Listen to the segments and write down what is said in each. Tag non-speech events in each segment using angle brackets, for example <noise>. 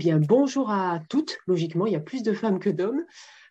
bien, bonjour à toutes. Logiquement, il y a plus de femmes que d'hommes.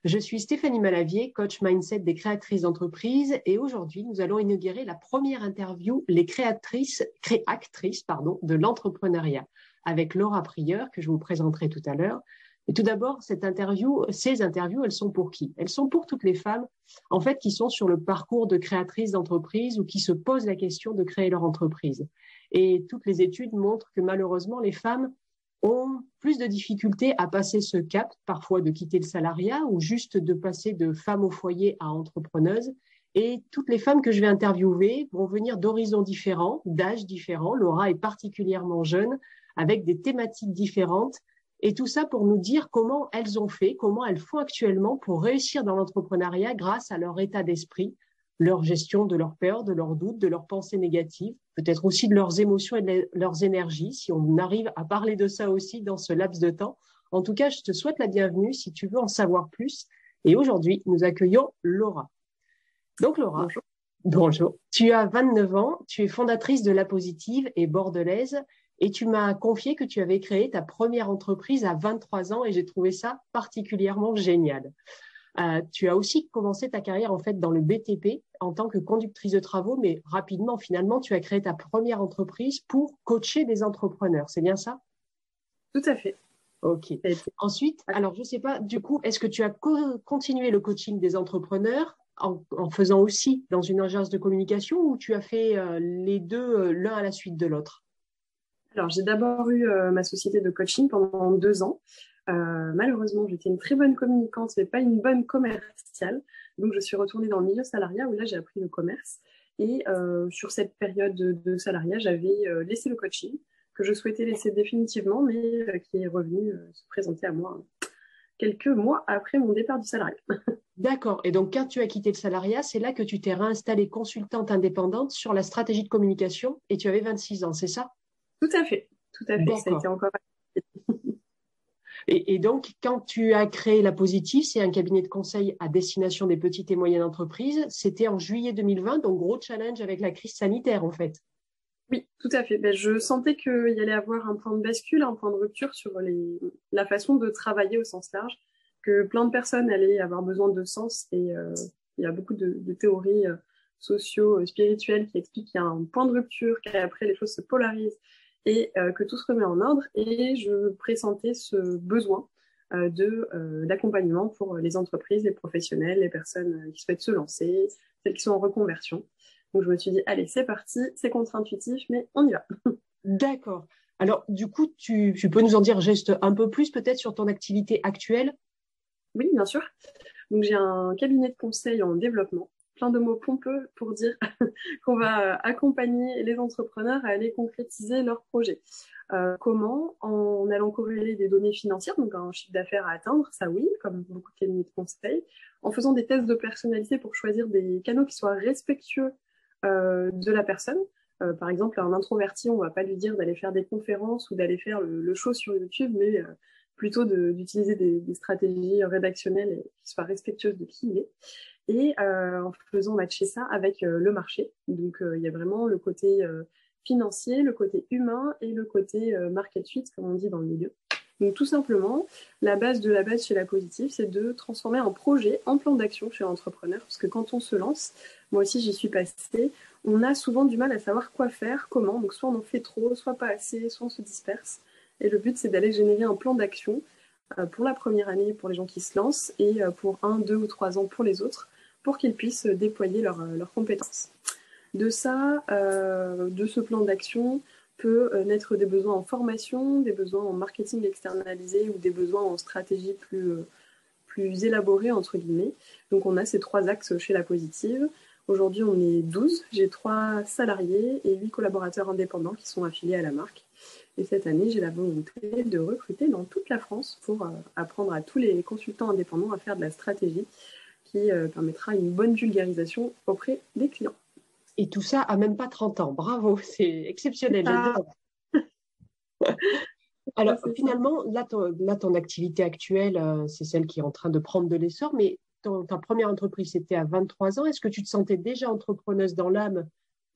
Je suis Stéphanie Malavier, coach mindset des créatrices d'entreprise. Et aujourd'hui, nous allons inaugurer la première interview, les créatrices, créatrices pardon, de l'entrepreneuriat, avec Laura Prieur, que je vous présenterai tout à l'heure. Et tout d'abord, cette interview, ces interviews, elles sont pour qui? Elles sont pour toutes les femmes, en fait, qui sont sur le parcours de créatrices d'entreprise ou qui se posent la question de créer leur entreprise. Et toutes les études montrent que malheureusement, les femmes ont plus de difficultés à passer ce cap, parfois de quitter le salariat ou juste de passer de femme au foyer à entrepreneuse. Et toutes les femmes que je vais interviewer vont venir d'horizons différents, d'âges différents. Laura est particulièrement jeune, avec des thématiques différentes. Et tout ça pour nous dire comment elles ont fait, comment elles font actuellement pour réussir dans l'entrepreneuriat grâce à leur état d'esprit, leur gestion de leurs peurs, de leurs doutes, de leurs pensées négatives, peut-être aussi de leurs émotions et de leurs énergies, si on arrive à parler de ça aussi dans ce laps de temps. En tout cas, je te souhaite la bienvenue si tu veux en savoir plus. Et aujourd'hui, nous accueillons Laura. Donc Laura, bonjour. bonjour. Tu as 29 ans, tu es fondatrice de La Positive et bordelaise et tu m'as confié que tu avais créé ta première entreprise à 23 ans et j'ai trouvé ça particulièrement génial. Euh, tu as aussi commencé ta carrière en fait dans le BTP en tant que conductrice de travaux, mais rapidement finalement tu as créé ta première entreprise pour coacher des entrepreneurs. C'est bien ça? Tout à fait. Ok. Ensuite, alors je ne sais pas, du coup, est-ce que tu as continué le coaching des entrepreneurs en, faisant aussi dans une agence de communication ou tu as fait euh, les deux euh, l'un à la suite de l'autre? Alors j'ai d'abord eu ma société de coaching pendant deux ans euh, malheureusement, j'étais une très bonne communicante, mais pas une bonne commerciale. Donc, je suis retournée dans le milieu salariat où là, j'ai appris le commerce. Et euh, sur cette période de, salariat, j'avais euh, laissé le coaching que je souhaitais laisser définitivement, mais qui est revenu se présenter à moi quelques mois après mon départ du salariat. <laughs> D'accord. Et donc, quand tu as quitté le salariat, c'est là que tu t'es réinstallée consultante indépendante sur la stratégie de communication et tu avais 26 ans, c'est ça? Tout à fait. Tout à fait. Ça a été encore et, donc, quand tu as créé La Positive, c'est un cabinet de conseil à destination des petites et moyennes entreprises. C'était en juillet 2020, donc gros challenge avec la crise sanitaire, en fait. Oui, tout à fait. Ben, je sentais qu'il y allait avoir un point de bascule, un point de rupture sur la façon de travailler au sens large, que plein de personnes allaient avoir besoin de sens. Et euh, il y a beaucoup de, théories euh, socio-spirituelles qui expliquent qu'il y a un point de rupture, qu'après les choses se polarisent et euh, que tout se remet en ordre. Et je pressentais ce besoin euh, de euh, d'accompagnement pour les entreprises, les professionnels, les personnes qui souhaitent se lancer, celles qui sont en reconversion. Donc je me suis dit, allez, c'est parti, c'est contre-intuitif, mais on y va. <laughs> D'accord. Alors, du coup, tu, tu, peux nous en dire juste un peu plus peut-être sur ton activité actuelle? Oui, bien sûr. Donc, j'ai un cabinet de conseil en développement plein de mots pompeux pour dire <laughs> qu'on va euh, accompagner les entrepreneurs à aller concrétiser leurs projets. Euh, comment En allant corréler des données financières, donc un chiffre d'affaires à atteindre, ça oui, comme beaucoup de cabinets de conseil, en faisant des tests de personnalité pour choisir des canaux qui soient respectueux euh, de la personne. par exemple, un introverti, on va pas lui dire d'aller faire des conférences ou d'aller faire le, show sur YouTube, mais plutôt d'utiliser des, stratégies rédactionnelles qui soient respectueuses de qui il est et euh, en faisant matcher ça avec euh, le marché. Donc euh, il y a vraiment le côté financier, le côté humain et le côté market fit, comme on dit dans le milieu. Donc tout simplement, la base de la base chez la positive, c'est de transformer un projet en plan d'action chez l'entrepreneur, parce que quand on se lance, moi aussi j'y suis passée, on a souvent du mal à savoir quoi faire, comment, donc soit on en fait trop, soit pas assez, soit on se disperse. Et le but, c'est d'aller générer un plan d'action pour la première année pour les gens qui se lancent et pour un, deux ou trois ans pour les autres, pour qu'ils puissent déployer leurs compétences. De ça, euh, de ce plan d'action, peut euh, naître des besoins en formation, des besoins en marketing externalisé ou des besoins en stratégie plus, euh, plus élaborée, entre guillemets. Donc on a ces trois axes chez La Positive. Aujourd'hui, on est 12. J'ai trois salariés et huit collaborateurs indépendants qui sont affiliés à la marque. Et cette année, j'ai la volonté de recruter dans toute la France pour apprendre à tous les consultants indépendants à faire de la stratégie qui euh, permettra une bonne vulgarisation auprès des clients. Et tout ça à même pas 30 ans. Bravo, <laughs> c'est exceptionnel. Ah. <laughs> Alors finalement, là ton, activité actuelle, euh, c'est celle qui est en train de prendre de l'essor, mais ta première entreprise, c'était à 23 ans. Est-ce que tu te sentais déjà entrepreneuse dans l'âme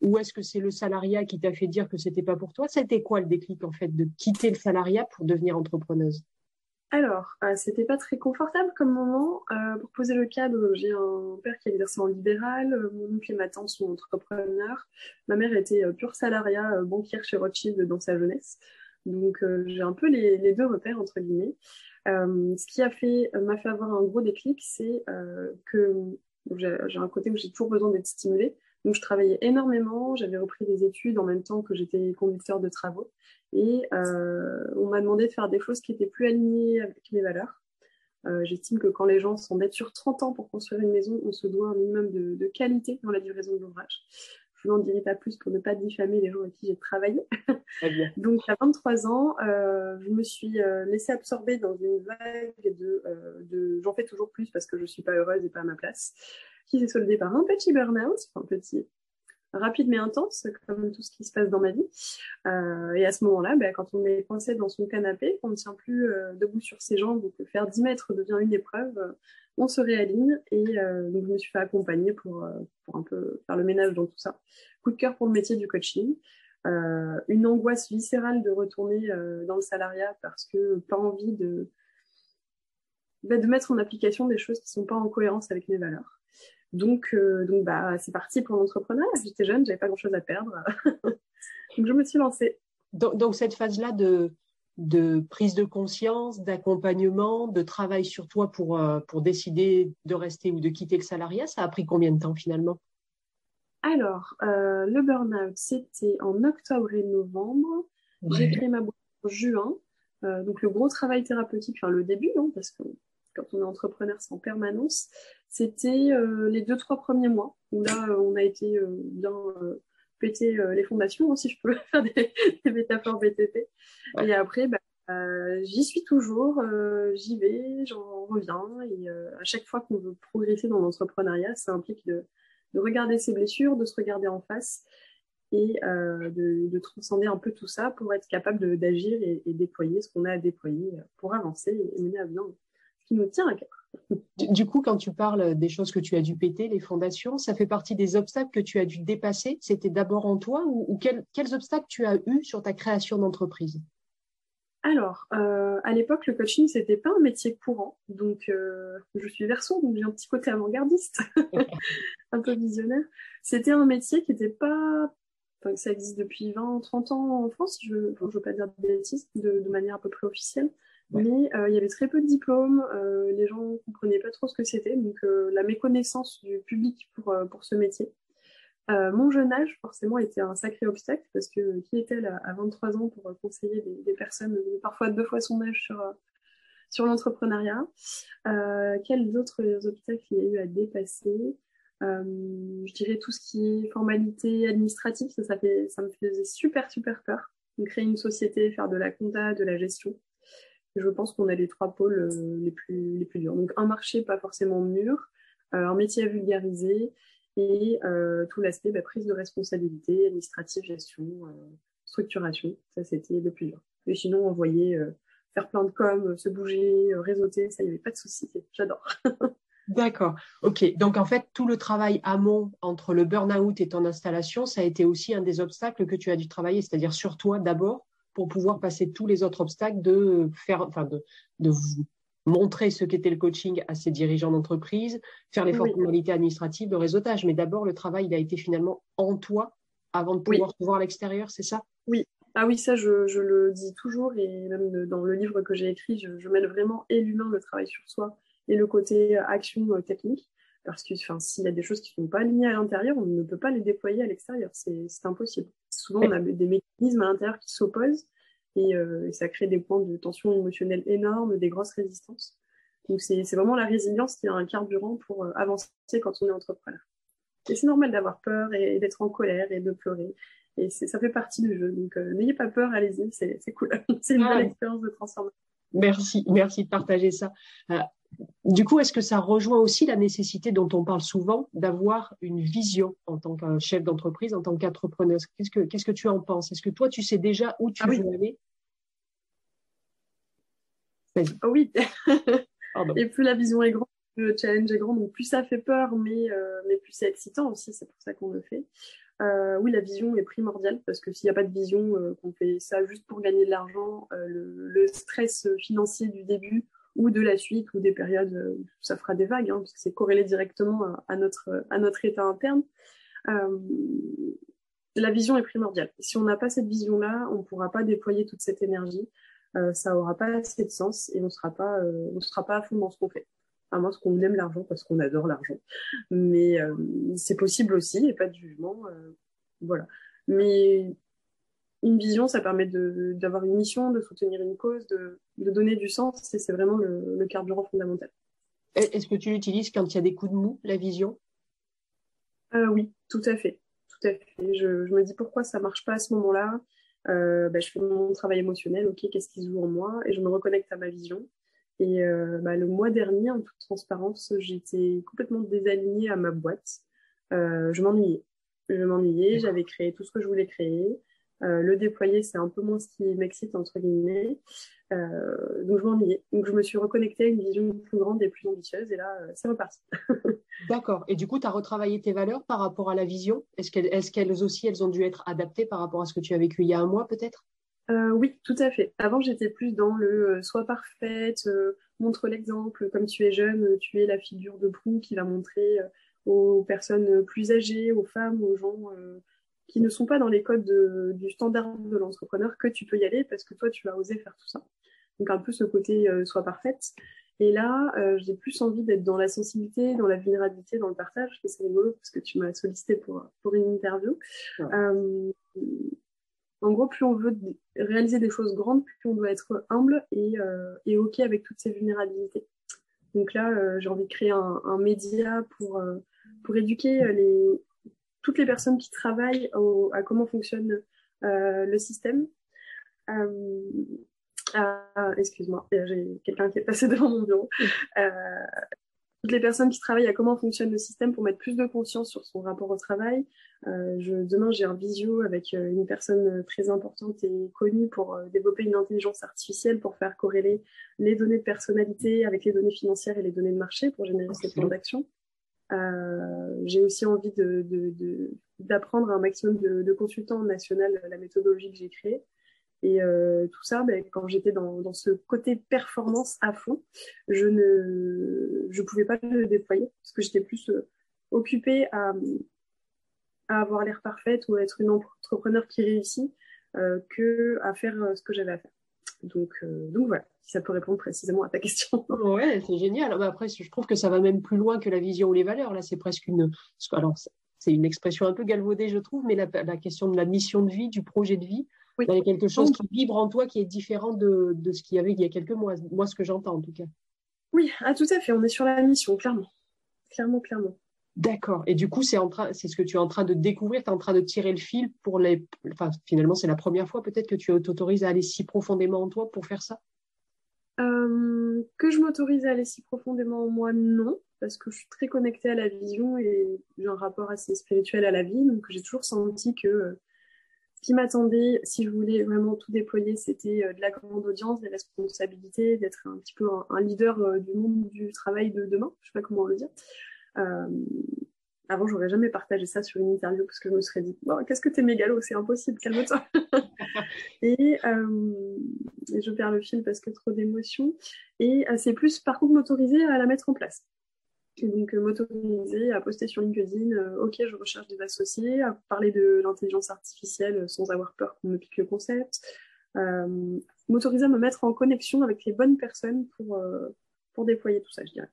ou est-ce que c'est le salariat qui t'a fait dire que c'était pas pour toi? C'était quoi le déclic en fait de quitter le salariat pour devenir entrepreneuse? Alors, euh, c'était pas très confortable comme moment. Euh, pour poser le cadre, j'ai un père qui exerçait en libéral, euh, mon oncle et ma tante sont entrepreneurs. Ma mère était pure salariat, banquière chez Rothschild dans sa jeunesse. Donc, j'ai un peu les, deux repères, entre guillemets. ce qui a fait, m'a fait avoir un gros déclic, c'est que j'ai un côté où j'ai toujours besoin d'être stimulée. Donc, je travaillais énormément, j'avais repris des études en même temps que j'étais conducteur de travaux. Et euh, on m'a demandé de faire des choses qui étaient plus alignées avec mes valeurs. Euh, j'estime que quand les gens sont d'être sur 30 ans pour construire une maison, on se doit un minimum de, qualité dans la livraison de l'ouvrage. Je n'en dirai pas plus pour ne pas diffamer les gens avec qui j'ai travaillé. <laughs> Donc, à 23 ans, euh, je me suis laissée absorber dans une vague de, de j'en fais toujours plus parce que je ne suis pas heureuse et pas à ma place, qui s'est soldée par un petit burn-out, enfin petit, rapide mais intense, comme tout ce qui se passe dans ma vie. Euh, et à ce moment-là, ben, quand on est coincé dans son canapé, qu'on ne tient plus euh, debout sur ses jambes ou que faire 10 mètres devient une épreuve, euh, on se réaligne. Et je me suis fait accompagner pour, un peu faire le ménage dans tout ça. Coup de cœur pour le métier du coaching. une angoisse viscérale de retourner dans le salariat parce que pas envie de, ben, de mettre en application des choses qui ne sont pas en cohérence avec mes valeurs. Donc, euh, donc bah, c'est parti pour l'entrepreneuriat. J'étais jeune, j'avais pas grand-chose à perdre. <laughs> donc, je me suis lancée. Donc, cette phase-là de, de prise de conscience, d'accompagnement, de travail sur toi pour, euh, pour décider de rester ou de quitter le salariat, ça a pris combien de temps finalement? Alors, euh, le burn-out, c'était en octobre et novembre. J'ai créé ma boîte en juin. donc, le gros travail thérapeutique, enfin le début, hein, parce que quand on est entrepreneur, c'est en permanence. C'était euh, les deux, trois premiers mois où là, euh, on a été euh, bien péter les fondations, hein, si je peux <laughs> faire des, métaphores BTP. Et après, bah, j'y suis toujours, j'y vais, j'en reviens. Et à chaque fois qu'on veut progresser dans l'entrepreneuriat, ça implique de, regarder ses blessures, de se regarder en face et de, transcender un peu tout ça pour être capable d'agir et, et, déployer ce qu'on a à déployer pour avancer et mener à bien qui nous tient à cœur. Du coup, quand tu parles des choses que tu as dû péter, les fondations, ça fait partie des obstacles que tu as dû dépasser? C'était d'abord en toi ou, quels, obstacles tu as eu sur ta création d'entreprise? Alors, euh, à l'époque, le coaching, c'était pas un métier courant. Donc, euh, je suis verso, donc j'ai un petit côté avant-gardiste, <laughs> un peu visionnaire. C'était un métier qui n'était pas. Enfin, ça existe depuis 20, 30 ans en France, je ne veux pas dire de bêtises, de, de manière à peu près officielle. Mais euh, il y avait très peu de diplômes, euh, les gens ne comprenaient pas trop ce que c'était, donc euh, la méconnaissance du public pour, pour ce métier. mon jeune âge, forcément, était un sacré obstacle parce que qui est-elle à, 23 ans pour conseiller des, personnes parfois deux fois son âge sur, sur l'entrepreneuriat? Quels autres obstacles il y a eu à dépasser? Je dirais tout ce qui est formalité administrative, ça, ça, me faisait super, super peur. De créer une société, faire de la compta, de la gestion je pense qu'on a les trois pôles euh, les, plus, les plus durs. Donc un marché pas forcément mûr, euh, un métier à vulgariser et euh, tout l'aspect bah, prise de responsabilité, administrative, gestion, structuration. Ça, c'était le plus dur. Et sinon, on voyait faire plein de com, se bouger, réseauter, ça, il n'y avait pas de souci. J'adore. <laughs> D'accord. OK. Donc, en fait, tout le travail amont entre le burn-out et ton installation, ça a été aussi un des obstacles que tu as dû travailler, c'est-à-dire sur toi d'abord pour pouvoir passer tous les autres obstacles de faire, enfin de, de vous montrer ce qu'était le coaching à ses dirigeants d'entreprise, faire les formalités administratives, le réseautage. Mais d'abord, le travail, il a été finalement en toi avant de pouvoir se voir à l'extérieur, c'est ça? Oui. Ah oui, ça, je, je, le dis toujours et même dans le livre que j'ai écrit, je, je mets vraiment et l'humain, le travail sur soi et le côté action euh, technique. Parce que s'il y a des choses qui ne sont pas alignées à l'intérieur, on ne peut pas les déployer à l'extérieur. C'est impossible. Souvent, on a des mécanismes à l'intérieur qui s'opposent euh, et, ça crée des points de tension émotionnelle énormes, des grosses résistances. Donc, c'est vraiment la résilience qui est un carburant pour euh, avancer quand on est entrepreneur. Et c'est normal d'avoir peur et, d'être en colère et de pleurer. Et ça fait partie du jeu. Donc, euh, n'ayez pas peur, allez-y, c'est cool. <laughs> c'est une belle expérience de transformation. Merci, merci de partager ça. Du coup, est-ce que ça rejoint aussi la nécessité dont on parle souvent d'avoir une vision en tant que chef d'entreprise, en tant qu'entrepreneur Qu'est-ce que qu'est-ce que tu en penses? Est-ce que toi, tu sais déjà où tu ah veux aller? Oui. <laughs> Et plus la vision est grande, plus le challenge est grand, donc plus ça fait peur, mais, euh, mais plus c'est excitant aussi, c'est pour ça qu'on le fait. oui, la vision est primordiale parce que s'il n'y a pas de vision, qu'on fait ça juste pour gagner de l'argent, le, stress financier du début ou de la suite ou des périodes où ça fera des vagues, hein, parce que c'est corrélé directement à, notre, à notre état interne. la vision est primordiale. Si on n'a pas cette vision-là, on ne pourra pas déployer toute cette énergie. ça n'aura pas assez de sens et on ne sera pas, on sera pas à fond dans ce qu'on fait à moins qu'on aime l'argent parce qu'on adore l'argent. Mais euh, c'est possible aussi, et pas de jugement. Euh, voilà. Mais une vision, ça permet d'avoir une mission, de soutenir une cause, de, donner du sens, et c'est vraiment le, carburant fondamental. Est-ce que tu l'utilises quand il y a des coups de mou, la vision? Euh, Oui, tout à fait. Tout à fait. Je, me dis pourquoi ça marche pas à ce moment-là? Ben, je fais mon travail émotionnel, ok, qu'est-ce qui se joue en moi, et je me reconnecte à ma vision. Et euh, bah, le mois dernier, en toute transparence, j'étais complètement désalignée à ma boîte. Euh, je m'ennuyais. Je m'ennuyais, j'avais créé tout ce que je voulais créer. Euh, le déployer, c'est un peu moins ce qui m'excite, entre guillemets. donc je m'ennuyais. Donc je me suis reconnectée à une vision plus grande et plus ambitieuse. Et là, c'est reparti. <laughs> D'accord. Et du coup, tu as retravaillé tes valeurs par rapport à la vision? Est-ce qu'elles, est qu'elles aussi, elles ont dû être adaptées par rapport à ce que tu as vécu il y a un mois, peut-être? Euh, oui, tout à fait. Avant, j'étais plus dans le euh, sois parfaite, euh, montre l'exemple. Comme tu es jeune, tu es la figure de proue qui va montrer aux personnes plus âgées, aux femmes, aux gens qui ne sont pas dans les codes du standard de l'entrepreneur que tu peux y aller parce que toi, tu as osé faire tout ça. Donc un peu ce côté sois parfaite. Et là, j'ai plus envie d'être dans la sensibilité, dans la vulnérabilité, dans le partage. C'est rigolo parce que tu m'as sollicité pour, pour une interview. En gros, plus on veut réaliser des choses grandes, plus on doit être humble et, euh, OK avec toutes ces vulnérabilités. Donc là, euh, j'ai envie de créer un, média pour, euh, pour éduquer toutes les personnes qui travaillent à comment fonctionne le système. excuse-moi, j'ai quelqu'un qui est passé <laughs> devant mon bureau toutes les personnes qui travaillent à comment fonctionne le système pour mettre plus de conscience sur son rapport au travail. Euh, je, demain, j'ai un visio avec euh, une personne très importante et connue pour euh, développer une intelligence artificielle pour faire corréler les données de personnalité avec les données financières et les données de marché pour générer ces plans d'action. Euh, j'ai aussi envie d'apprendre de, un maximum de, consultants nationaux la méthodologie que j'ai créée. Et euh, tout ça, ben, quand j'étais dans, ce côté performance à fond, je ne je pouvais pas le déployer parce que j'étais plus euh, occupée à, à avoir l'air parfaite ou à être une entrepreneur qui réussit euh, que à faire ce que j'avais à faire. Donc, euh, donc voilà, si ça peut répondre précisément à ta question. <laughs> Ouais, c'est génial. Après, je trouve que ça va même plus loin que la vision ou les valeurs. Là, c'est presque une. Alors, c'est une expression un peu galvaudée, je trouve, mais la, la question de la mission de vie, du projet de vie, il y a quelque chose qui vibre en toi qui est différent de, de ce qu'il y avait il y a quelques mois. Moi, ce que j'entends en tout cas. Oui, ah, tout à fait. On est sur la mission, clairement. Clairement, clairement. D'accord. Et du coup, c'est ce que tu es en train de découvrir. Tu es en train de tirer le fil pour les. Enfin, finalement, c'est la première fois peut-être que tu t'autorises à aller si profondément en toi pour faire ça? Euh, que je m'autorise à aller si profondément en moi, non, parce que je suis très connectée à la vision et j'ai un rapport assez spirituel à la vie. Donc, j'ai toujours senti que euh, qui m'attendait, si je voulais vraiment tout déployer, c'était euh, de la grande audience, des responsabilités, d'être un petit peu un, leader du monde du travail de demain. Je sais pas comment le dire. Euh, avant, j'aurais jamais partagé ça sur une interview parce que je me serais dit, bon, qu'est-ce que t'es mégalo, c'est impossible, calme-toi. <laughs> et, euh, et, je perds le fil parce que trop d'émotions. Et c'est plus, par contre, m'autoriser à la mettre en place. Et donc, euh, m'autoriser à poster sur LinkedIn, euh, ok, je recherche des associés, à parler de l'intelligence artificielle sans avoir peur qu'on me pique le concept, euh, m'autoriser à me mettre en connexion avec les bonnes personnes pour, pour déployer tout ça, je dirais.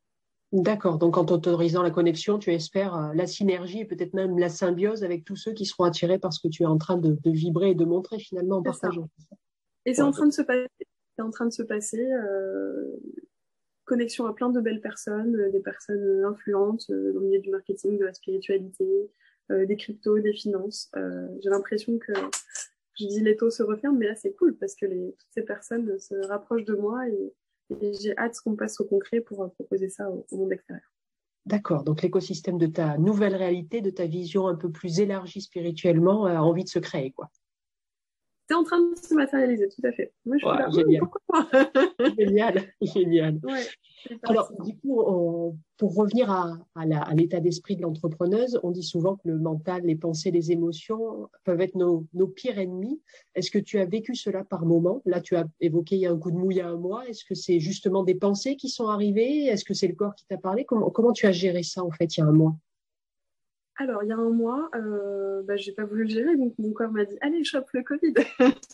D'accord. Donc, en t'autorisant la connexion, tu espères la synergie et peut-être même la symbiose avec tous ceux qui seront attirés par ce que tu es en train de, de vibrer et de montrer finalement en partageant. Et c'est en train de se passer. C'est en train de se passer. Euh, connexion à plein de belles personnes, euh, des personnes influentes euh, dans le milieu du marketing, de la spiritualité, euh, des cryptos, des finances. J'ai l'impression que je dis les taux se referment, mais là c'est cool parce que les, toutes ces personnes se rapprochent de moi et, j'ai hâte qu'on passe au concret pour proposer ça au, monde extérieur. D'accord, donc l'écosystème de ta nouvelle réalité, de ta vision un peu plus élargie spirituellement, a envie de se créer, quoi. C'est en train de se matérialiser, tout à fait. Moi, je suis là, génial. <laughs> génial, génial. Alors, du coup, pour revenir à, à l'état d'esprit de l'entrepreneuse, on dit souvent que le mental, les pensées, les émotions peuvent être nos, nos pires ennemis. Est-ce que tu as vécu cela par moment? Là, tu as évoqué il y a un coup de mouille à un mois. Est-ce que c'est justement des pensées qui sont arrivées? Est-ce que c'est le corps qui t'a parlé? Comment, comment tu as géré ça, en fait, il y a un mois? Alors, il y a un mois, euh, bah, j'ai pas voulu le gérer, donc mon corps m'a dit Allez, chope le Covid.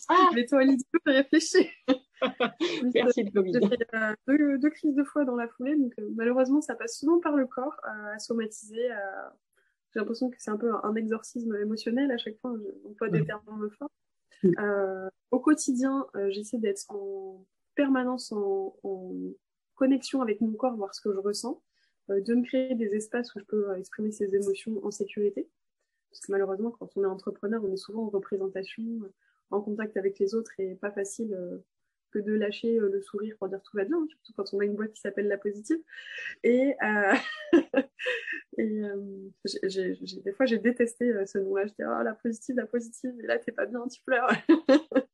Ah <laughs> Mets-toi à l'idiot et réfléchis. <laughs> Merci le Covid. J'ai fait euh, deux, crises de foie dans la foulée, donc euh, malheureusement, ça passe souvent par le corps euh, à somatiser. J'ai l'impression que c'est un peu un, exorcisme émotionnel à chaque fois, j'emploie des termes le fort. au quotidien, j'essaie d'être en permanence en, en connexion avec mon corps, voir ce que je ressens. Euh, de me créer des espaces où je peux euh, exprimer ces émotions en sécurité. Parce que malheureusement, quand on est entrepreneur, on est souvent en représentation, euh, en contact avec les autres et pas facile que de lâcher le sourire pour dire tout va bien, surtout quand on a une boîte qui s'appelle La Positive. Et, <laughs> et des fois, j'ai détesté ce nom-là. Je dis, oh, La Positive, La Positive, et là, t'es pas bien, tu pleures. <laughs>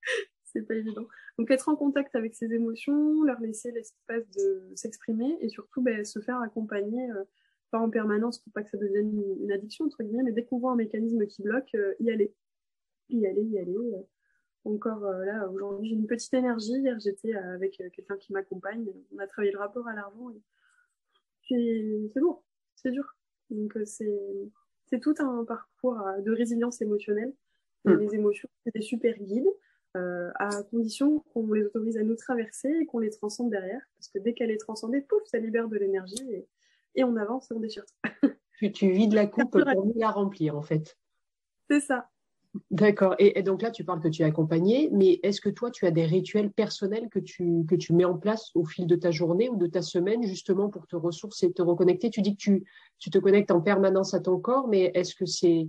c'est pas évident. Donc être en contact avec ses émotions, leur laisser l'espace de s'exprimer et surtout ben, se faire accompagner, euh, pas en permanence pour pas que ça devienne une, addiction entre guillemets, mais dès qu'on voit un mécanisme qui bloque, euh, y aller, y aller, y aller. Euh. Encore là, aujourd'hui j'ai une petite énergie. Hier j'étais avec quelqu'un qui m'accompagne. On a travaillé le rapport à l'argent. Et... C'est lourd, c'est dur. Donc c'est tout un parcours de résilience émotionnelle. Mmh. Les émotions, c'est des super guides. Euh, à condition qu'on les autorise à nous traverser et qu'on les transcende derrière. Parce que dès qu'elle est transcendée, pouf, ça libère de l'énergie et, on avance et on déchire. <laughs> tu, tu vides la coupe pour mieux la remplir, en fait. C'est ça. D'accord. Et, donc là, tu parles que tu es accompagné, mais est-ce que toi, tu as des rituels personnels que tu, que tu mets en place au fil de ta journée ou de ta semaine, justement, pour te ressourcer et te reconnecter? Tu dis que tu, tu te connectes en permanence à ton corps, mais est-ce que c'est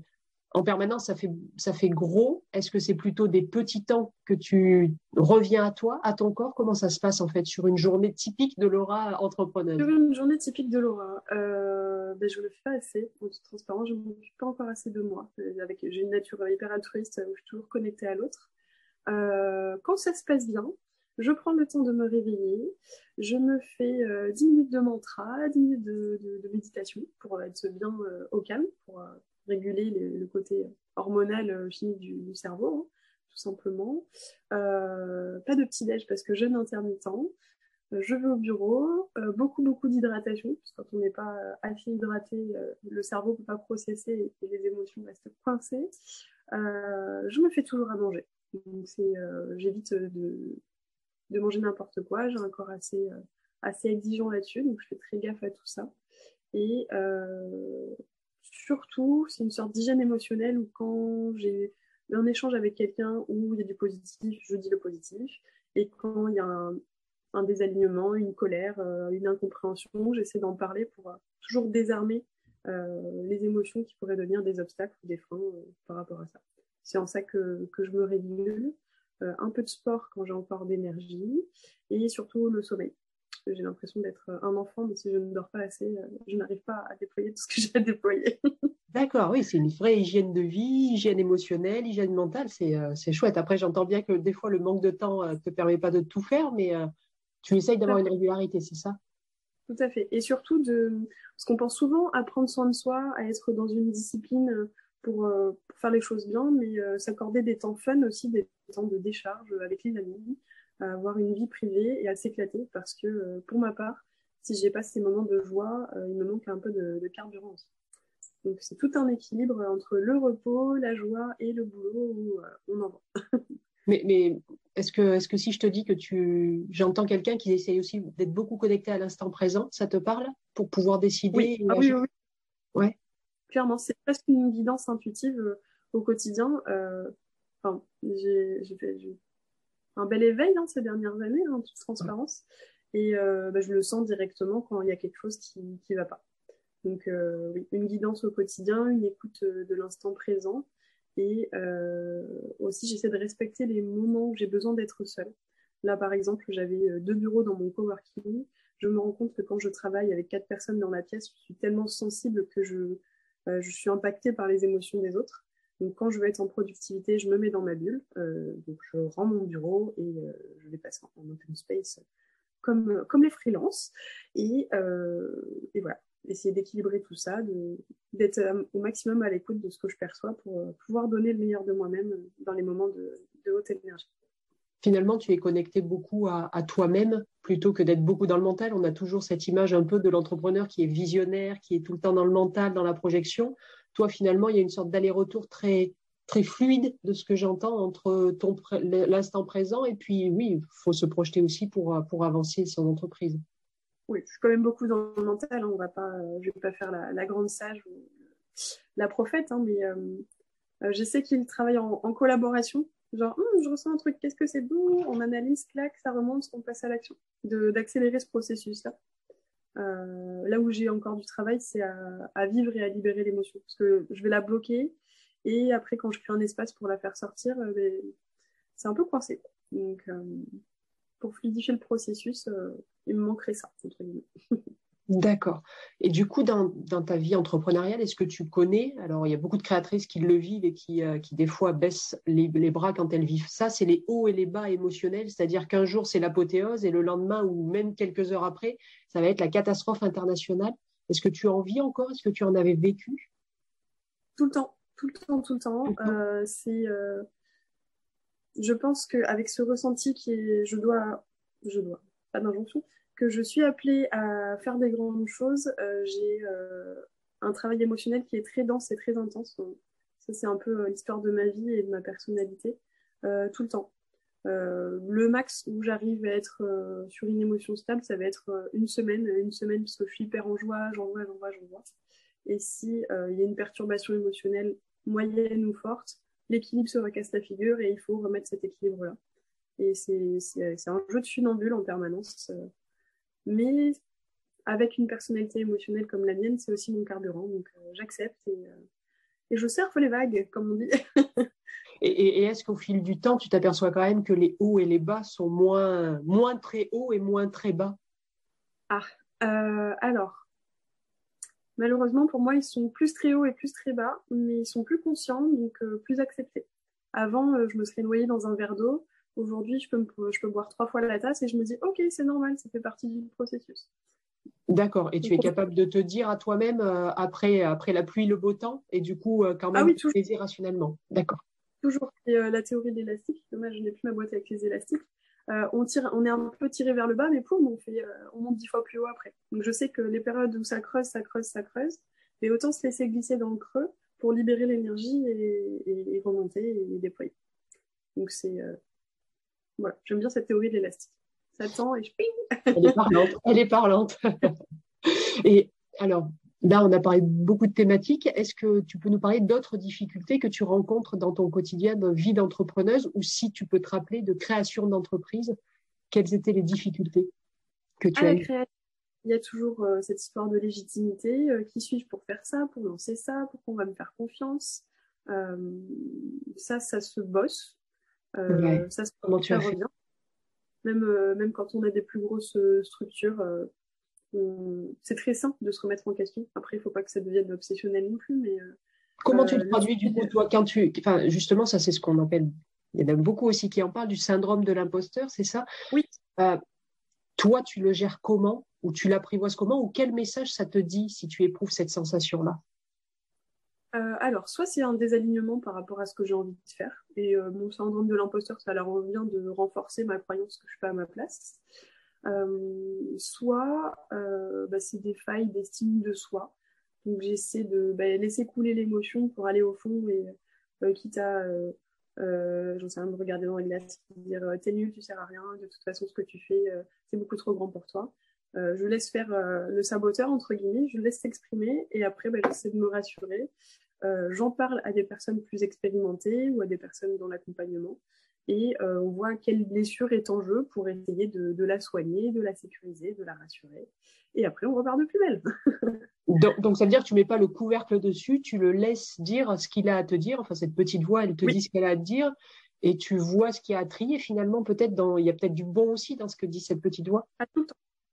en permanence, ça fait, ça fait gros. Est-ce que c'est plutôt des petits temps que tu reviens à toi, à ton corps? Comment ça se passe en fait sur une journée typique de Laura entrepreneuse? Sur une journée typique de Laura, euh, ben, je ne le fais pas assez. En toute transparence, je ne m'occupe pas encore assez de moi. Avec, j'ai une nature hyper altruiste où je suis toujours connectée à l'autre. Euh, quand ça se passe bien, je prends le temps de me réveiller, je me fais 10 euh, minutes de mantra, 10 minutes de, méditation pour être bien au calme, réguler le, côté hormonal euh, chimique du, cerveau, hein, tout simplement. Euh, pas de petit-déj parce que jeûne intermittent. Euh, je vais au bureau, beaucoup, beaucoup d'hydratation, parce que quand on n'est pas assez hydraté, le cerveau ne peut pas processer et, les émotions restent coincées. je me fais toujours à manger. Donc j'évite de, de, manger n'importe quoi. J'ai un corps assez, assez exigeant là-dessus, donc je fais très gaffe à tout ça. Et surtout, c'est une sorte d'hygiène émotionnelle où quand j'ai un échange avec quelqu'un où il y a du positif, je dis le positif. Et quand il y a un, désalignement, une colère, euh, une incompréhension, j'essaie d'en parler pour euh, toujours désarmer euh, les émotions qui pourraient devenir des obstacles ou des freins par rapport à ça. C'est en ça que, que je me régule. un peu de sport quand j'ai encore d'énergie et surtout le sommeil j'ai l'impression d'être un enfant, mais si je ne dors pas assez, euh, je n'arrive pas à déployer tout ce que j'ai à déployer. <laughs> D'accord, oui, c'est une vraie hygiène de vie, hygiène émotionnelle, hygiène mentale, c'est euh, chouette. Après, j'entends bien que des fois, le manque de temps ne euh, te permet pas de tout faire, mais tu essayes d'avoir une régularité, c'est ça? Tout à fait. Et surtout, de... parce qu'on pense souvent à prendre soin de soi, à être dans une discipline pour, pour faire les choses bien, mais s'accorder des temps fun aussi, des temps de décharge avec les amis, à avoir une vie privée et à s'éclater parce que euh, pour ma part, si j'ai pas ces moments de joie, euh, il me manque un peu de, carburant. Donc c'est tout un équilibre entre le repos, la joie et le boulot où euh, on en va. <laughs> mais, mais est-ce que, est que si je te dis que tu, j'entends quelqu'un qui essaye aussi d'être beaucoup connecté à l'instant présent, ça te parle pour pouvoir décider Oui, ah oui, oui, Ouais. Clairement, c'est presque une guidance intuitive au quotidien. enfin, j'ai, un bel éveil hein, ces dernières années, en toute transparence. Et euh, bah, je le sens directement quand il y a quelque chose qui ne va pas. Donc, euh, oui, une guidance au quotidien, une écoute euh, de l'instant présent. Et aussi, j'essaie de respecter les moments où j'ai besoin d'être seule. Là, par exemple, j'avais deux bureaux dans mon coworking. Je me rends compte que quand je travaille avec quatre personnes dans la pièce, je suis tellement sensible que je, je suis impactée par les émotions des autres. Donc, quand je veux être en productivité, je me mets dans ma bulle. donc, je rends mon bureau et je vais passer en open space comme, comme les freelances. Et, et voilà, essayer d'équilibrer tout ça, d'être au maximum à l'écoute de ce que je perçois pour pouvoir donner le meilleur de moi-même dans les moments de haute énergie finalement, tu es connecté beaucoup à, toi-même plutôt que d'être beaucoup dans le mental. On a toujours cette image un peu de l'entrepreneur qui est visionnaire, qui est tout le temps dans le mental, dans la projection. Toi, finalement, il y a une sorte d'aller-retour très, très fluide de ce que j'entends entre l'instant présent et puis, oui, il faut se projeter aussi pour, pour avancer son entreprise. Oui, je suis quand même beaucoup dans le mental. Hein. On va pas, je ne vais pas faire la, grande sage ou la prophète, hein, mais euh, euh, je sais qu'il travaille en, collaboration Genre, hum, je ressens un truc, qu'est-ce que c'est bon On analyse, clac, ça remonte, on passe à l'action. D'accélérer ce processus-là. Euh, là où j'ai encore du travail, c'est à, vivre et à libérer l'émotion. Parce que je vais la bloquer et après, quand je crée un espace pour la faire sortir, euh, ben, c'est un peu coincé. Donc, euh, pour fluidifier le processus, il me manquerait ça, entre guillemets. <laughs> D'accord. Et du coup, dans, ta vie entrepreneuriale, est-ce que tu connais, alors il y a beaucoup de créatrices qui le vivent et qui, euh, des fois baissent les, bras quand elles vivent ça, c'est les hauts et les bas émotionnels, c'est-à-dire qu'un jour c'est l'apothéose et le lendemain ou même quelques heures après, ça va être la catastrophe internationale. Est-ce que tu en vis encore? Est-ce que tu en avais vécu? Tout le temps, tout le temps, tout le temps. Euh, c'est, euh, je pense qu'avec ce ressenti qui est, je dois, je dois, pas d'injonction, que je suis appelée à faire des grandes choses, euh, j'ai euh, un travail émotionnel qui est très dense et très intense. ça, c'est un peu euh, l'histoire de ma vie et de ma personnalité, tout le temps. le max où j'arrive à être sur une émotion stable, ça va être une semaine, une semaine parce que je suis hyper en joie, j'en vois, j'en vois, j'en vois. Et si il y a une perturbation émotionnelle moyenne ou forte, l'équilibre se recasse la figure et il faut remettre cet équilibre-là. Et c'est un jeu de funambule en permanence. Mais avec une personnalité émotionnelle comme la mienne, c'est aussi mon carburant. Donc euh, j'accepte et, euh, et, je surfe les vagues, comme on dit. <laughs> et, est-ce qu'au fil du temps, tu t'aperçois quand même que les hauts et les bas sont moins, moins très hauts et moins très bas? Ah, euh, alors, malheureusement pour moi, ils sont plus très hauts et plus très bas, mais ils sont plus conscients, donc plus acceptés. Avant, je me serais noyée dans un verre d'eau. Aujourd'hui, je peux, je peux boire trois fois la tasse et je me dis, OK, c'est normal, ça fait partie du processus. D'accord. Et tu es capable de te dire à toi-même euh, après, après la pluie, le beau temps, et du coup, euh, quand même, ah oui, toujours. rationnellement. D'accord. Toujours. Et, euh, la théorie de l'élastique. Dommage, je n'ai plus ma boîte avec les élastiques. on, tire, on est un peu tiré vers le bas, mais poum, on, fait, on monte dix fois plus haut après. Donc je sais que les périodes où ça creuse, ça creuse, ça creuse. Mais autant se laisser glisser dans le creux pour libérer l'énergie et, et, remonter et déployer. Donc c'est voilà, j'aime bien cette théorie de l'élastique. Ça tend et je ping Elle est parlante. Elle est parlante. <laughs> et alors, là, on a parlé beaucoup de thématiques. Est-ce que tu peux nous parler d'autres difficultés que tu rencontres dans ton quotidien de vie d'entrepreneuse ou si tu peux te rappeler de création d'entreprise, quelles étaient les difficultés que tu as eues? il y a toujours euh, cette histoire de légitimité. Euh, qui suis-je pour faire ça, pour lancer ça, pour qu'on va me faire confiance? Euh, Ça, ça se bosse. Euh, ça, Comment tu. Même, euh, même quand on a des plus grosses euh, structures, c'est très simple de se remettre en question. Après, il ne faut pas que ça devienne obsessionnel non plus. Mais, Comment tu le traduis du coup, toi, quand tu. Enfin, justement, ça, c'est ce qu'on appelle. Il y en a beaucoup aussi qui en parlent du syndrome de l'imposteur, c'est ça? Oui. toi, tu le gères comment? Ou tu l'apprivoises comment? Ou quel message ça te dit si tu éprouves cette sensation-là? Euh, alors, soit c'est un désalignement par rapport à ce que j'ai envie de faire, et euh, mon syndrome de l'imposteur, ça leur revient de renforcer ma croyance que je fais à ma place. Euh, soit bah, c'est des failles d'estime de soi. Donc j'essaie de bah, laisser couler l'émotion pour aller au fond et quitte à, j'en sais rien, me regarder dans la glace, dire t'es nul, tu sers à rien, de toute façon ce que tu fais, c'est beaucoup trop grand pour toi. je laisse faire le saboteur, entre guillemets, je laisse s'exprimer et après bah, j'essaie de me rassurer euh, j'en parle à des personnes plus expérimentées ou à des personnes dans l'accompagnement et euh, on voit quelle blessure est en jeu pour essayer de, la soigner, de la sécuriser, de la rassurer. Et après, on repart de plus belle. <laughs> donc, ça veut dire que tu mets pas le couvercle dessus, tu le laisses dire ce qu'il a à te dire. Enfin, cette petite voix, elle te dit ce qu'elle a à te dire et tu vois ce qu'il y a à trier. Finalement, peut-être dans, il y a peut-être du bon aussi dans ce que dit cette petite voix. À tout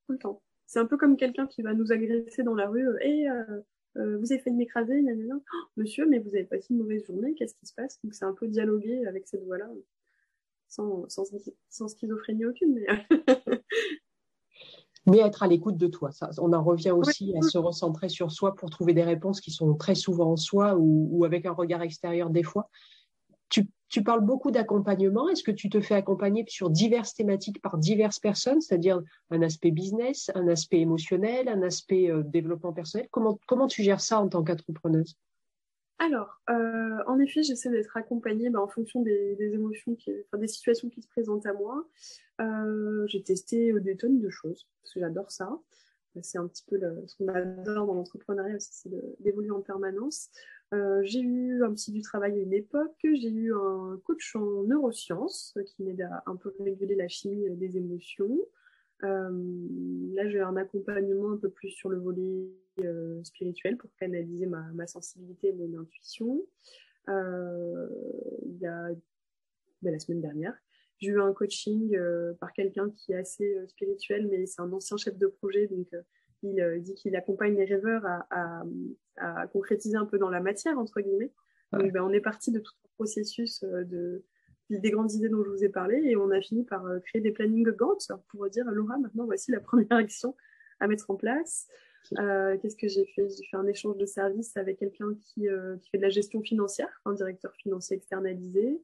le temps. C'est un peu comme quelqu'un qui va nous agresser dans la rue. Et vous avez failli m'écraser, oh, monsieur, mais vous avez passé une mauvaise journée, qu'est-ce qui se passe? Donc c'est un peu dialoguer avec cette voix-là, sans, sans, schizophrénie aucune, mais <laughs> mais être à l'écoute de toi. Ça, on en revient aussi à se recentrer sur soi pour trouver des réponses qui sont très souvent en soi ou, avec un regard extérieur des fois. Tu, parles beaucoup d'accompagnement. Est-ce que tu te fais accompagner sur diverses thématiques par diverses personnes, c'est-à-dire un aspect business, un aspect émotionnel, un aspect euh, développement personnel? Comment, comment tu gères ça en tant qu'entrepreneuse? Alors, euh, en effet, j'essaie d'être accompagnée bah, en fonction des, émotions, des situations qui se présentent à moi. Euh, j'ai testé des tonnes de choses, parce que j'adore ça. C'est un petit peu ce qu'on adore dans l'entrepreneuriat c'est d'évoluer en permanence. Euh, j'ai eu un petit du travail à une époque, j'ai eu un coach en neurosciences qui m'aide à un peu réguler la chimie des émotions. Euh, là, j'ai un accompagnement un peu plus sur le volet euh, spirituel pour canaliser ma, sensibilité et mon intuition. Euh, il y a ben, la semaine dernière, j'ai eu un coaching par quelqu'un qui est assez spirituel, mais c'est un ancien chef de projet, donc il dit qu'il accompagne les rêveurs à, concrétiser un peu dans la matière, entre guillemets. Donc, ben, on est parti de tout un processus de, des grandes idées dont je vous ai parlé et on a fini par euh, créer des plannings Gantt pour dire Laura, maintenant voici la <laughs> première action à mettre en place. Euh, qu'est-ce que j'ai fait? J'ai fait un échange de services avec quelqu'un qui, euh, qui, fait de la gestion financière, un directeur financier externalisé.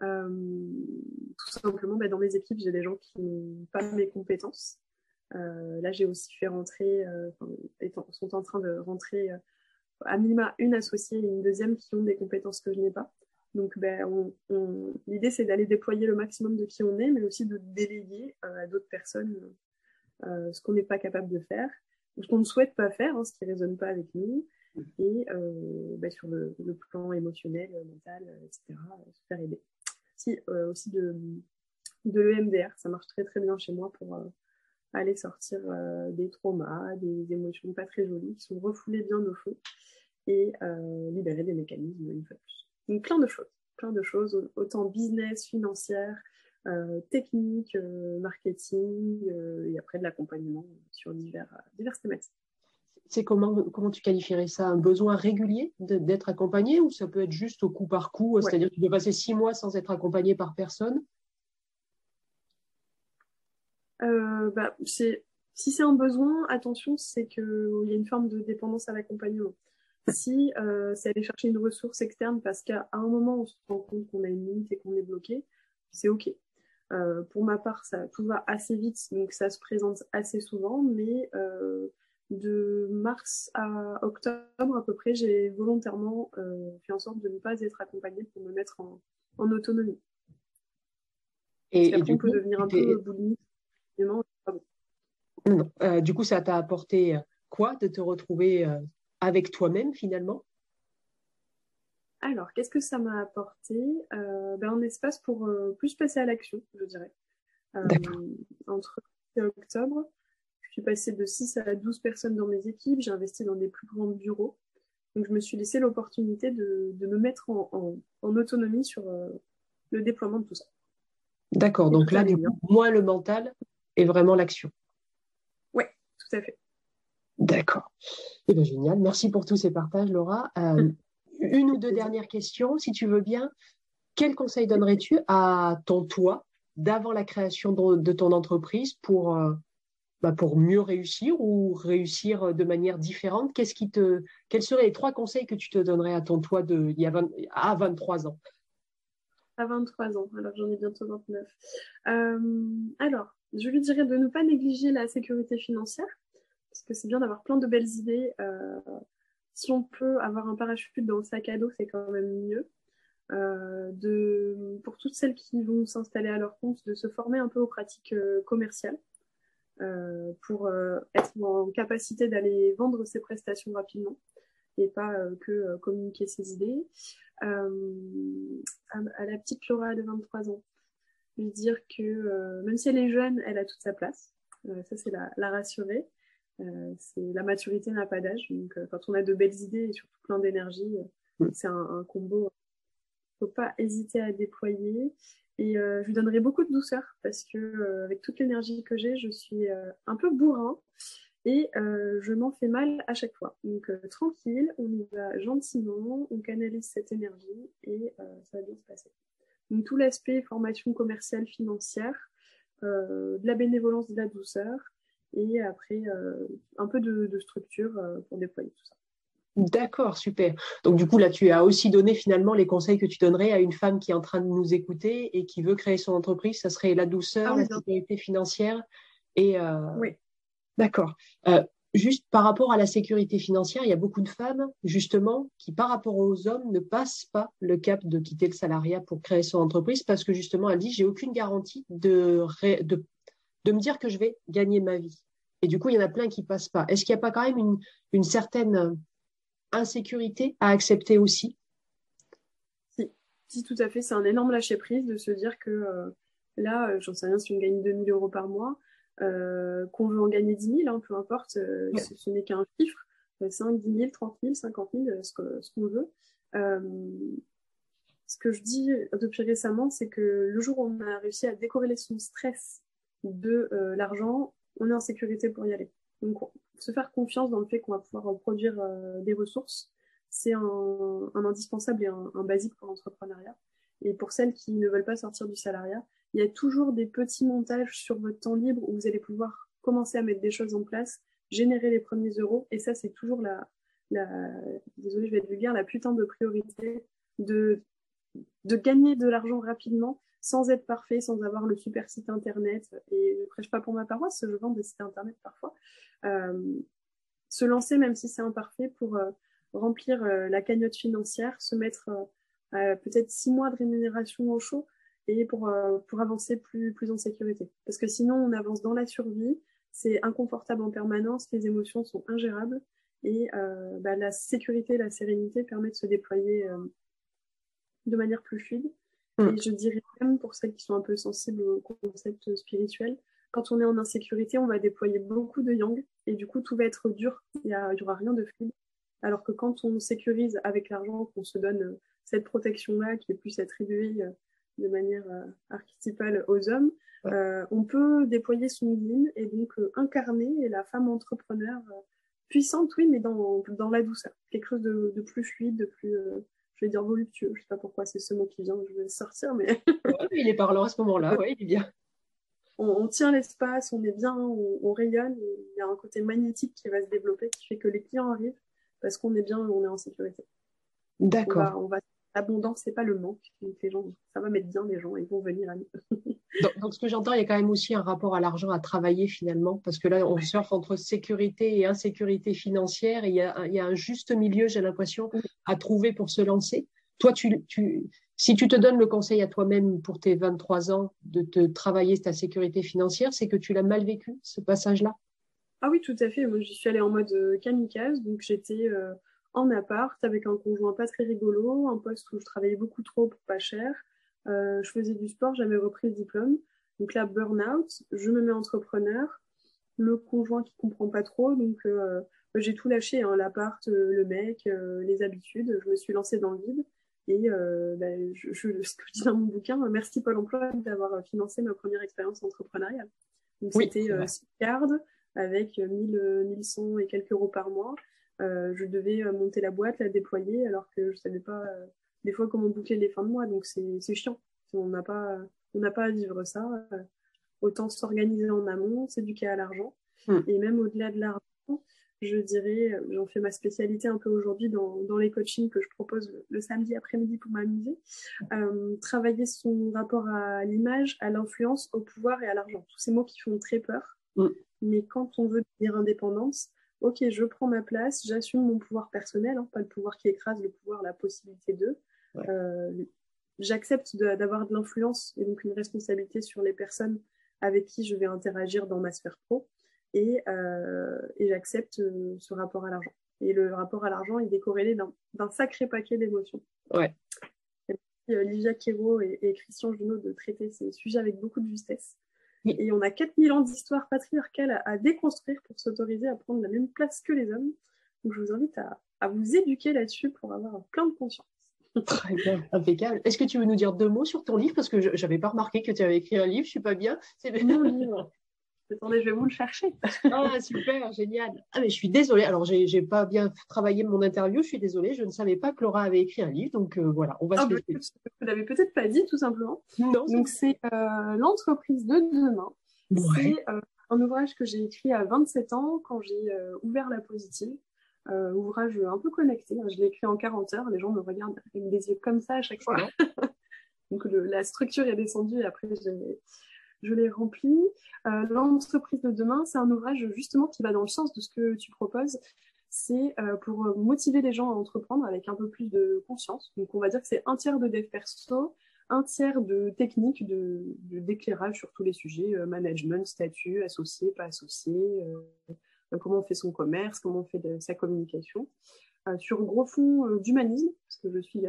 tout simplement, bah, dans mes équipes, j'ai des gens qui n'ont pas mes compétences. Là, j'ai aussi fait rentrer, sont en train de rentrer à minima une associée et une deuxième qui ont des compétences que je n'ai pas. Donc, ben, l'idée, c'est d'aller déployer le maximum de qui on est, mais aussi de déléguer euh, à d'autres personnes euh, ce qu'on n'est pas capable de faire, ou ce qu'on ne souhaite pas faire, hein, ce qui ne résonne pas avec nous, et euh, ben, sur le, plan émotionnel, mental, etc., se faire aider. Si, aussi de, de l'EMDR, ça marche très très bien chez moi pour aller sortir des traumas, des émotions pas très jolies, qui sont refoulées bien au fond, et libérer des mécanismes une fois de plus. Donc plein de choses, plein de choses, autant business, financière, euh, technique, euh, marketing, euh, et après de l'accompagnement sur divers, diverses thématiques. C'est comment, comment tu qualifierais ça Un besoin régulier d'être accompagné ou ça peut être juste au coup par coup C'est-à-dire que tu peux passer six mois sans être accompagné par personne? Bah, Si c'est un besoin, attention, c'est qu'il y a une forme de dépendance à l'accompagnement. Si euh, c'est aller chercher une ressource externe parce qu'à un moment on se rend compte qu'on a une limite et qu'on est bloqué, c'est ok. Euh, pour ma part, ça tout va assez vite, donc ça se présente assez souvent, mais euh, de mars à octobre à peu près, j'ai volontairement fait en sorte de ne pas être accompagnée pour me mettre en, autonomie. Et, du coup, peut devenir un peu boulimique. Du coup, ça t'a apporté quoi de te retrouver avec toi-même finalement? Alors, qu'est-ce que ça m'a apporté? Euh, ben, Un espace pour euh, plus passer à l'action, je dirais. Euh, entre octobre, je suis passée de 6 à 12 personnes dans mes équipes, j'ai investi dans des plus grands bureaux. Donc, je me suis laissé l'opportunité de, me mettre en, autonomie sur le déploiement de tout ça. D'accord, donc là, moins le mental et vraiment l'action. Oui, tout à fait. D'accord. Eh bien, génial. Merci pour tous ces partages, Laura. Euh, <laughs> une ou deux dernières questions, si tu veux bien. Quel conseil donnerais-tu à ton toi d'avant la création de, ton entreprise pour, euh, bah, pour mieux réussir ou réussir de manière différente? Qu'est-ce qui te, Quels seraient les trois conseils que tu te donnerais à ton toi de, il y a à 23 ans? À 23 ans, alors j'en ai bientôt 29. Euh, alors, je lui dirais de ne pas négliger la sécurité financière parce que c'est bien d'avoir plein de belles idées. Euh, si on peut avoir un parachute dans le sac à dos, c'est quand même mieux. Euh, pour toutes celles qui vont s'installer à leur compte, de se former un peu aux pratiques euh, commerciales pour être en capacité d'aller vendre ses prestations rapidement et pas que communiquer ses idées. À, la petite Laura de 23 ans, lui dire que même si elle est jeune, elle a toute sa place. ça, c'est la rassurer. Euh, la maturité n'a pas d'âge. Donc, euh, quand on a de belles idées et surtout plein d'énergie, euh, mm. c'est un, combo. Il ne faut pas hésiter à déployer. Et je lui donnerai beaucoup de douceur parce que avec toute l'énergie que j'ai, je suis un peu bourrin Et je m'en fais mal à chaque fois. Donc tranquille, on y va gentiment, on canalise cette énergie et ça va bien se passer. Donc tout l'aspect formation commerciale, financière, de la bénévolence, de la douceur, et après un peu de, de structure pour déployer tout ça. D'accord, super. Donc du coup, là, tu as aussi donné finalement les conseils que tu donnerais à une femme qui est en train de nous écouter et qui veut créer son entreprise. Ça serait la douceur, ah la sécurité financière et. Euh... Oui. D'accord. Euh, juste par rapport à la sécurité financière, il y a beaucoup de femmes justement qui, par rapport aux hommes, ne passent pas le cap de quitter le salariat pour créer son entreprise parce que justement, elle dit j'ai aucune garantie de, de de me dire que je vais gagner ma vie. Et du coup, il y en a plein qui passent pas. Est-ce qu'il n'y a pas quand même une, une certaine insécurité à accepter aussi? Si. tout à fait. C'est un énorme lâcher-prise de se dire que euh, là, euh, j'en sais rien si on gagne 2000 euros par mois, qu'on veut en gagner 10 000, hein, peu importe, ce, n'est qu'un chiffre, 5, 10 000, 30 000, 50 000, ce, qu'on veut. ce que je dis depuis récemment, c'est que le jour où on a réussi à décorréler son stress de l'argent, on est en sécurité pour y aller. Donc, se faire confiance dans le fait qu'on va pouvoir produire euh, des ressources, c'est un, indispensable et un, basique pour l'entrepreneuriat. Et pour celles qui ne veulent pas sortir du salariat, il y a toujours des petits montages sur votre temps libre où vous allez pouvoir commencer à mettre des choses en place, générer les premiers euros. Et ça, c'est toujours la, la, désolé, je vais être vulgaire, la putain de priorité de, de gagner de l'argent rapidement sans être parfait, sans avoir le super site internet. Et je ne prêche pas pour ma paroisse, je vends des sites internet parfois. Euh, se lancer, même si c'est imparfait, pour euh, remplir euh, la cagnotte financière, se mettre peut-être six mois de rémunération au chaud et pour, pour avancer plus, plus en sécurité. Parce que sinon, on avance dans la survie, c'est inconfortable en permanence, les émotions sont ingérables et bah, la sécurité, la sérénité permet de se déployer de manière plus fluide. Mm. Et je dirais même pour celles qui sont un peu sensibles au concept spirituel, quand on est en insécurité, on va déployer beaucoup de yang et du coup tout va être dur, il n'y aura rien de fluide. Alors que quand on sécurise avec l'argent, qu'on se donne euh, cette protection-là qui est plus attribuée euh, de manière euh, archétypale aux hommes, on peut déployer son yin et donc incarner la femme entrepreneur puissante, oui, mais dans, dans la douceur. Quelque chose de, plus fluide, de plus, je vais dire voluptueux. Je ne sais pas pourquoi c'est ce mot qui vient, je vais sortir, <laughs> mais. il est parlant à ce moment-là, oui, il est bien on, tient l'espace, on est bien, on, rayonne. il y a un côté magnétique qui va se développer qui fait que les clients arrivent parce qu'on est bien, on est en sécurité. D'accord. On va, l'abondance, c'est pas le manque. les gens, ça va mettre bien les gens, ils vont venir à nous. <laughs> donc, ce que j'entends, il y a quand même aussi un rapport à l'argent à travailler finalement, parce que là, on surfe entre sécurité et insécurité financière. Et il y a, il y a un juste milieu, j'ai l'impression, à trouver pour se lancer. Toi, tu, tu, si tu te donnes le conseil à toi-même pour tes 23 ans de te travailler ta sécurité financière, c'est que tu l'as mal vécu, ce passage-là? Ah oui, tout à fait. Moi, j'y suis allée en mode euh, kamikaze. Donc, j'étais euh, en appart avec un conjoint pas très rigolo, un poste où je travaillais beaucoup trop pour pas cher. Euh, je faisais du sport, j'avais repris le diplôme. Donc là, burn-out, je me mets entrepreneur. Le conjoint qui comprend pas trop, donc j'ai tout lâché, hein, l'appart, le mec, les habitudes. Je me suis lancée dans le vide. Et bah, je, je, <laughs> ce que je dis dans mon bouquin, merci Pôle emploi d'avoir financé ma première expérience entrepreneuriale. Donc c'était gardes avec 1000, 1100 et quelques euros par mois. Euh, je devais euh, monter la boîte, la déployer, alors que je savais pas euh, des fois comment boucler les fins de mois. Donc c'est chiant. On n'a pas, on n'a pas à vivre ça. autant s'organiser en amont, s'éduquer à l'argent. Hmm. Et même au-delà de l'argent, je dirais, j'en fais ma spécialité un peu aujourd'hui dans, dans, les coachings que je propose le, samedi après-midi pour m'amuser, euh, travailler son rapport à l'image, à l'influence, au pouvoir et à l'argent. Tous ces mots qui font très peur. Mm. Mais quand on veut dire indépendance, ok, je prends ma place, j'assume mon pouvoir personnel, hein, pas le pouvoir qui écrase le pouvoir, la possibilité de. Euh, j'accepte d'avoir de l'influence et donc une responsabilité sur les personnes avec qui je vais interagir dans ma sphère pro et, euh, et j'accepte euh, ce rapport à l'argent. Et le rapport à l'argent est décorrélé d'un sacré paquet d'émotions. Ouais. Euh, Livia Quérault et, et, Christian Junot de traiter ces sujets avec beaucoup de justesse. Et on a 4000 ans d'histoire patriarcale à, déconstruire pour s'autoriser à prendre la même place que les hommes. Donc je vous invite à, à vous éduquer là-dessus pour avoir plein de conscience. Très bien, impeccable. Est-ce que tu veux nous dire deux mots sur ton livre? Parce que je n'avais pas remarqué que tu avais écrit un livre, je suis pas bien. C'est mon livre. Attendez, je vais vous le chercher. ah, super, génial. Ah, mais je suis désolée. Alors, j'ai n'ai pas bien travaillé mon interview. Je suis désolée. Je ne savais pas que Laura avait écrit un livre. Donc, euh, voilà, on va ah, se bah, Vous l'avez peut-être pas dit, tout simplement. Non. Donc, c'est euh, L'entreprise de demain. C'est euh, un ouvrage que j'ai écrit à 27 ans quand j'ai ouvert la positive. ouvrage un peu connecté. Je l'ai écrit en 40 heures. Les gens me regardent avec des yeux comme ça à chaque fois. <laughs> donc, la structure est descendue et après, j'ai je l'ai rempli. Euh, L'entreprise de demain, c'est un ouvrage justement qui va dans le sens de ce que tu proposes. C'est euh, pour motiver les gens à entreprendre avec un peu plus de conscience. Donc on va dire que c'est un tiers de dev perso, un tiers de technique, de d'éclairage sur tous les sujets, euh, management, statut, associé, pas associé, comment on fait son commerce, comment on fait sa communication. sur gros fond d'humanisme, parce que je suis,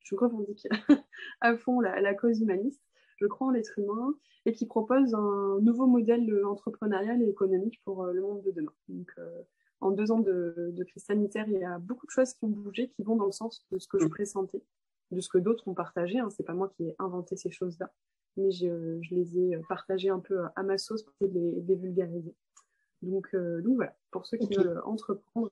je revendique <laughs> à fond la cause humaniste je crois en l'être humain, et qui propose un nouveau modèle entrepreneurial et économique pour euh, le monde de demain. Donc, euh, en deux ans de, crise sanitaire, il y a beaucoup de choses qui ont bougé, qui vont dans le sens de ce que je pressentais, de ce que d'autres ont partagé. Hein. C'est pas moi qui ai inventé ces choses-là, mais je, les ai partagées un peu à ma sauce pour les, les vulgariser. Donc, euh, donc voilà, pour ceux qui veulent entreprendre,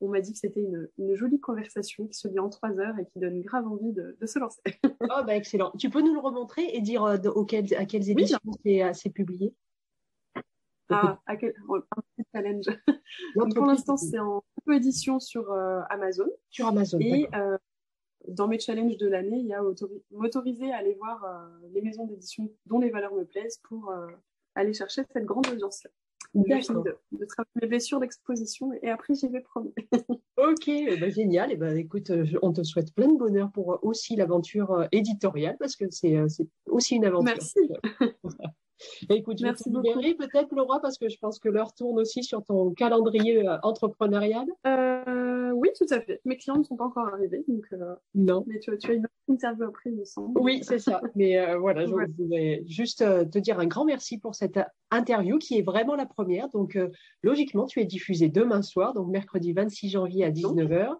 on m'a dit que c'était une, jolie conversation qui se lit en trois heures et qui donne grave envie de, se lancer. <laughs> oh, bah excellent. Tu peux nous le remontrer et dire euh, à quelles éditions euh, c'est publié? Ah, à quel... un petit challenge. <laughs> pour l'instant, c'est en édition sur euh, Amazon. Sur Amazon. Et dans mes challenges de l'année, il y a m'autoriser à aller voir les maisons d'édition dont les valeurs me plaisent pour aller chercher cette grande audience-là de, de travailler mes blessures d'exposition et après j'y vais promener. <laughs> ok, eh ben, génial. Et eh ben, écoute, euh, on te souhaite plein de bonheur pour euh, aussi l'aventure euh, éditoriale parce que c'est aussi une aventure. Merci. <laughs> écoute, je Merci te peut-être Laura parce que je pense que l'heure tourne aussi sur ton calendrier entrepreneurial. Oui, tout à fait. Mes clients ne sont pas encore arrivés, donc non. Mais tu, tu as une interview après, il me semble. Oui, c'est ça. <laughs> Mais voilà, je voulais juste te dire un grand merci pour cette interview qui est vraiment la première. Donc, euh, logiquement, tu es diffusé demain soir, donc mercredi 26 janvier à 19h.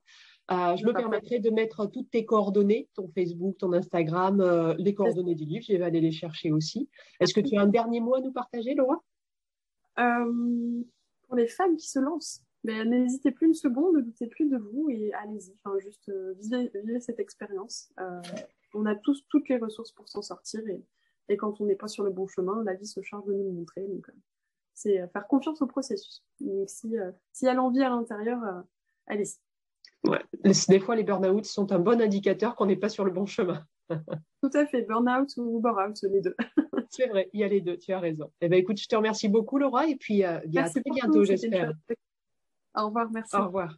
Euh, je me permettrai de mettre toutes tes coordonnées, ton Facebook, ton Instagram, euh, les coordonnées du livre. Je vais aller les chercher aussi. Est-ce que tu as un dernier mot à nous partager, Laura? Pour les femmes qui se lancent, ben, n'hésitez plus une seconde, ne doutez plus de vous et allez-y. Enfin, juste vivez, vivez, cette expérience. on a tous toutes les ressources pour s'en sortir et et quand on n'est pas sur le bon chemin, la vie se charge de nous le montrer. Donc, euh, c'est euh, faire confiance au processus. Donc, si, euh, s'il y a l'envie à l'intérieur, allez-y. Ouais. Des fois, les burn-out sont un bon indicateur qu'on n'est pas sur le bon chemin. <laughs> Tout à fait, burn-out ou bore-out, les deux. <laughs> c'est vrai, il y a les deux, tu as raison. Eh ben, écoute, je te remercie beaucoup, Laura, et puis à très bientôt, j'espère. Au revoir, merci. Au revoir.